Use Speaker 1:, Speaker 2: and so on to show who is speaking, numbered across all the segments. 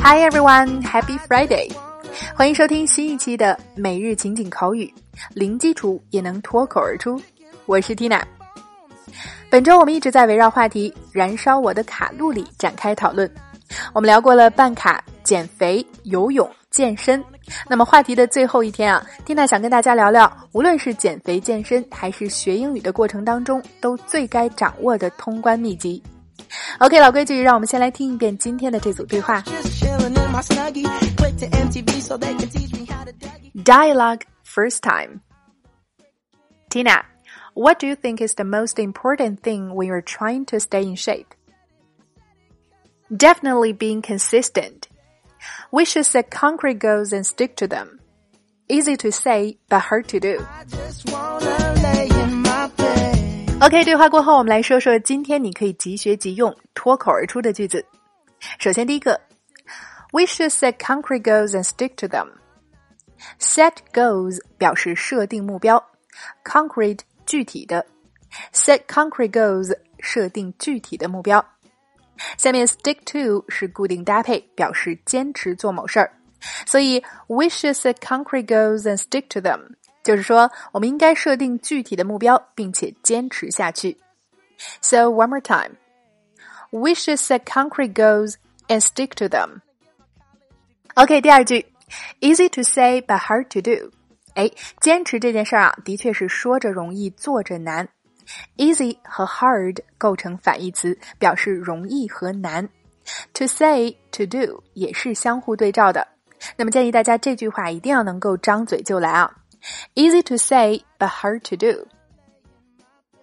Speaker 1: Hi everyone, Happy Friday！欢迎收听新一期的每日情景口语，零基础也能脱口而出。我是 Tina。本周我们一直在围绕话题“燃烧我的卡路里”展开讨论。我们聊过了办卡、减肥、游泳、健身。那么话题的最后一天啊，Tina 想跟大家聊聊，无论是减肥、健身，还是学英语的过程当中，都最该掌握的通关秘籍。OK，老规矩，让我们先来听一遍今天的这组对话。Dialogue first time. Tina, what do you think is the most important thing when you're trying to stay in shape? Definitely being consistent. We should set concrete goals and stick to them. Easy to say, but hard to do. OK，对话过后，我们来说说今天你可以即学即用、脱口而出的句子。首先，第一个，We should set concrete goals and stick to them. Set goals 表示设定目标，concrete 具体的，set concrete goals 设定具体的目标。下面 stick to 是固定搭配，表示坚持做某事儿。所以 we should set concrete goals and stick to them。就是说，我们应该设定具体的目标，并且坚持下去。So one more time, we should set concrete goals and stick to them. OK，第二句，easy to say but hard to do。哎，坚持这件事儿啊，的确是说着容易，做着难。Easy 和 hard 构成反义词，表示容易和难。To say to do 也是相互对照的。那么建议大家这句话一定要能够张嘴就来啊。 Easy to say, but hard to do.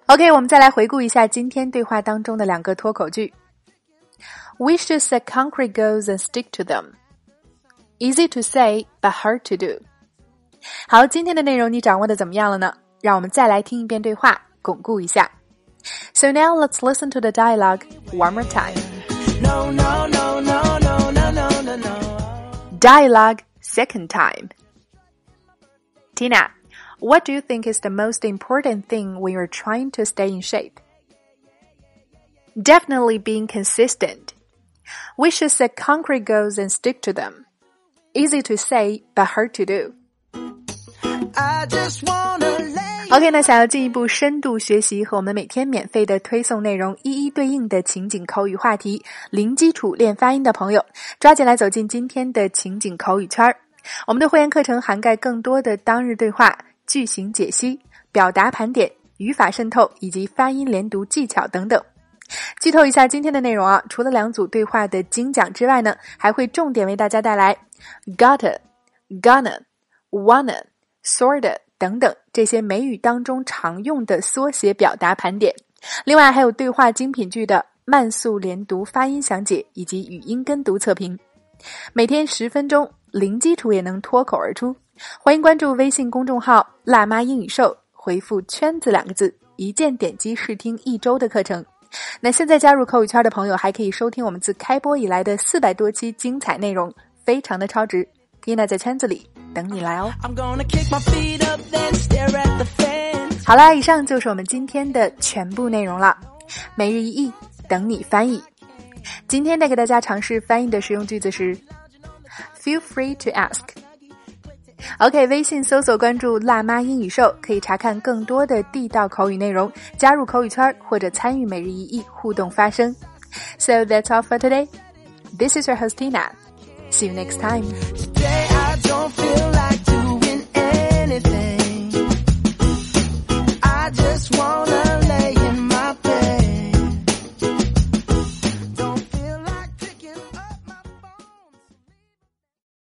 Speaker 1: OK，我们再来回顾一下今天对话当中的两个脱口句。We should set concrete goals and stick to them. Easy to say, but hard to do. 好，今天的内容你掌握的怎么样了呢？让我们再来听一遍对话，巩固一下。So now let's listen to the dialogue one more time. No, no, no, no, no, no, no, no. Dialogue second time. Tina, what do you think is the most important thing when you're trying to stay in shape? Definitely being consistent. We should set concrete goals and stick to them. Easy to say, but hard to do. OK，那想要进一步深度学习和我们每天免费的推送内容一一对应的情景口语话题，零基础练发音的朋友，抓紧来走进今天的情景口语圈儿。 我们的会员课程涵盖更多的当日对话、句型解析、表达盘点、语法渗透以及发音连读技巧等等。剧透一下今天的内容啊，除了两组对话的精讲之外呢，还会重点为大家带来 gotta、gonna、wanna、sorta 等等这些美语当中常用的缩写表达盘点。另外还有对话精品剧的慢速连读发音详解以及语音跟读测评。每天十分钟。零基础也能脱口而出，欢迎关注微信公众号“辣妈英语秀”，回复“圈子”两个字，一键点击试听一周的课程。那现在加入口语圈的朋友，还可以收听我们自开播以来的四百多期精彩内容，非常的超值。Tina 在圈子里等你来哦。好啦，以上就是我们今天的全部内容了。每日一译，等你翻译。今天带给大家尝试翻译的实用句子是。Feel free to ask. OK，微信搜索关注“辣妈英语秀”，可以查看更多的地道口语内容，加入口语圈或者参与每日一译互动发声。So that's all for today. This is your host Tina. See you next time.